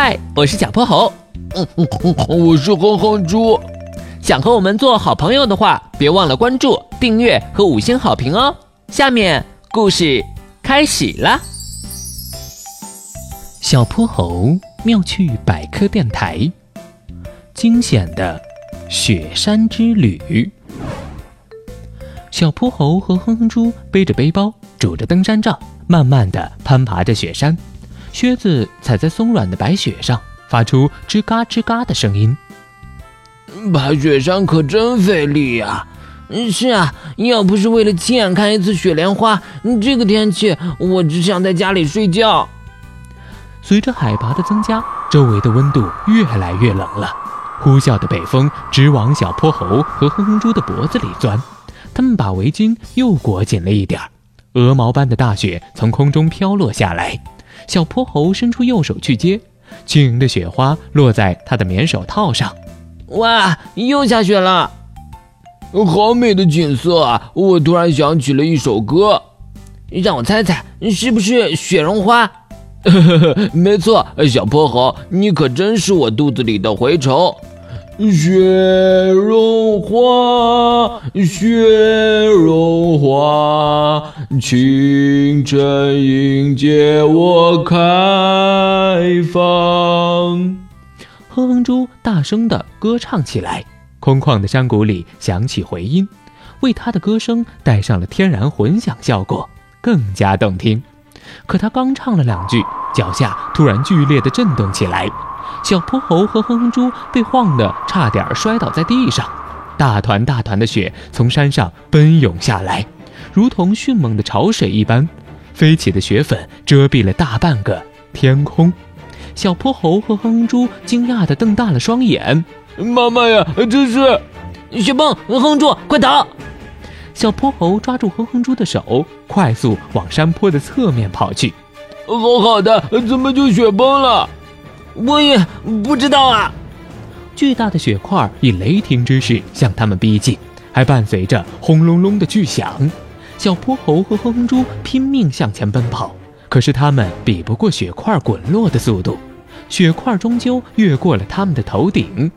嗨，我是小泼猴。嗯嗯嗯，我是哼哼猪。想和我们做好朋友的话，别忘了关注、订阅和五星好评哦。下面故事开始了。小泼猴妙趣百科电台，惊险的雪山之旅。小泼猴和哼哼猪背着背包，拄着登山杖，慢慢的攀爬着雪山。靴子踩在松软的白雪上，发出吱嘎吱嘎的声音。爬雪山可真费力呀！是啊，要不是为了亲眼看一次雪莲花，这个天气我只想在家里睡觉。随着海拔的增加，周围的温度越来越冷了，呼啸的北风直往小泼猴和哼哼猪的脖子里钻。他们把围巾又裹紧了一点儿，鹅毛般的大雪从空中飘落下来。小泼猴伸出右手去接，晶莹的雪花落在他的棉手套上。哇，又下雪了，好美的景色啊！我突然想起了一首歌，让我猜猜，是不是雪绒花？呵呵呵没错，小泼猴，你可真是我肚子里的蛔虫。雪绒花，雪绒花，清晨迎接我开放。哼哼猪大声地歌唱起来，空旷的山谷里响起回音，为他的歌声带上了天然混响效果，更加动听。可他刚唱了两句，脚下突然剧烈的震动起来。小泼猴和哼哼猪被晃得差点摔倒在地上，大团大团的雪从山上奔涌下来，如同迅猛的潮水一般，飞起的雪粉遮蔽了大半个天空。小泼猴和哼哼猪惊讶地瞪大了双眼：“妈妈呀，这是雪崩！哼哼猪，快逃！”小泼猴抓住哼哼猪的手，快速往山坡的侧面跑去。好好的，怎么就雪崩了？我也不知道啊！巨大的雪块以雷霆之势向他们逼近，还伴随着轰隆隆的巨响。小泼猴和哼哼猪拼命向前奔跑，可是他们比不过雪块滚落的速度，雪块终究越过了他们的头顶。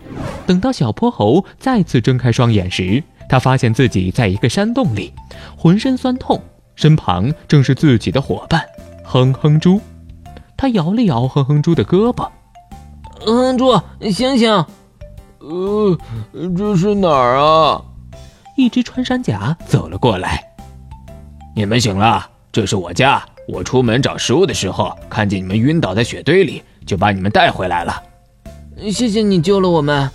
等到小泼猴再次睁开双眼时，他发现自己在一个山洞里，浑身酸痛，身旁正是自己的伙伴哼哼猪。他摇了摇哼哼猪的胳膊。哼哼猪，醒醒！呃，这是哪儿啊？一只穿山甲走了过来。你们醒了，这是我家。我出门找食物的时候，看见你们晕倒在雪堆里，就把你们带回来了。谢谢你救了我们。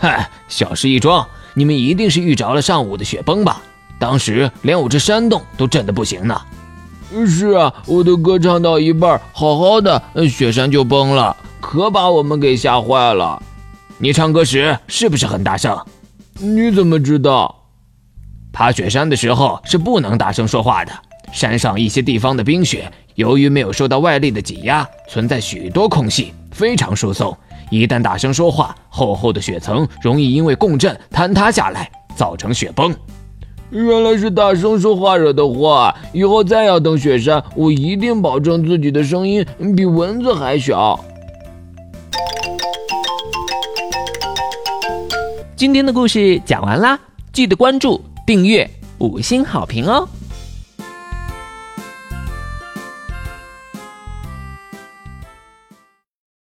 嗨，小事一桩。你们一定是遇着了上午的雪崩吧？当时连我这山洞都震得不行呢。是啊，我的歌唱到一半，好好的，雪山就崩了。可把我们给吓坏了！你唱歌时是不是很大声？你怎么知道？爬雪山的时候是不能大声说话的。山上一些地方的冰雪，由于没有受到外力的挤压，存在许多空隙，非常疏松。一旦大声说话，厚厚的雪层容易因为共振坍塌下来，造成雪崩。原来是大声说话惹的祸！以后再要登雪山，我一定保证自己的声音比蚊子还小。今天的故事讲完啦，记得关注、订阅、五星好评哦！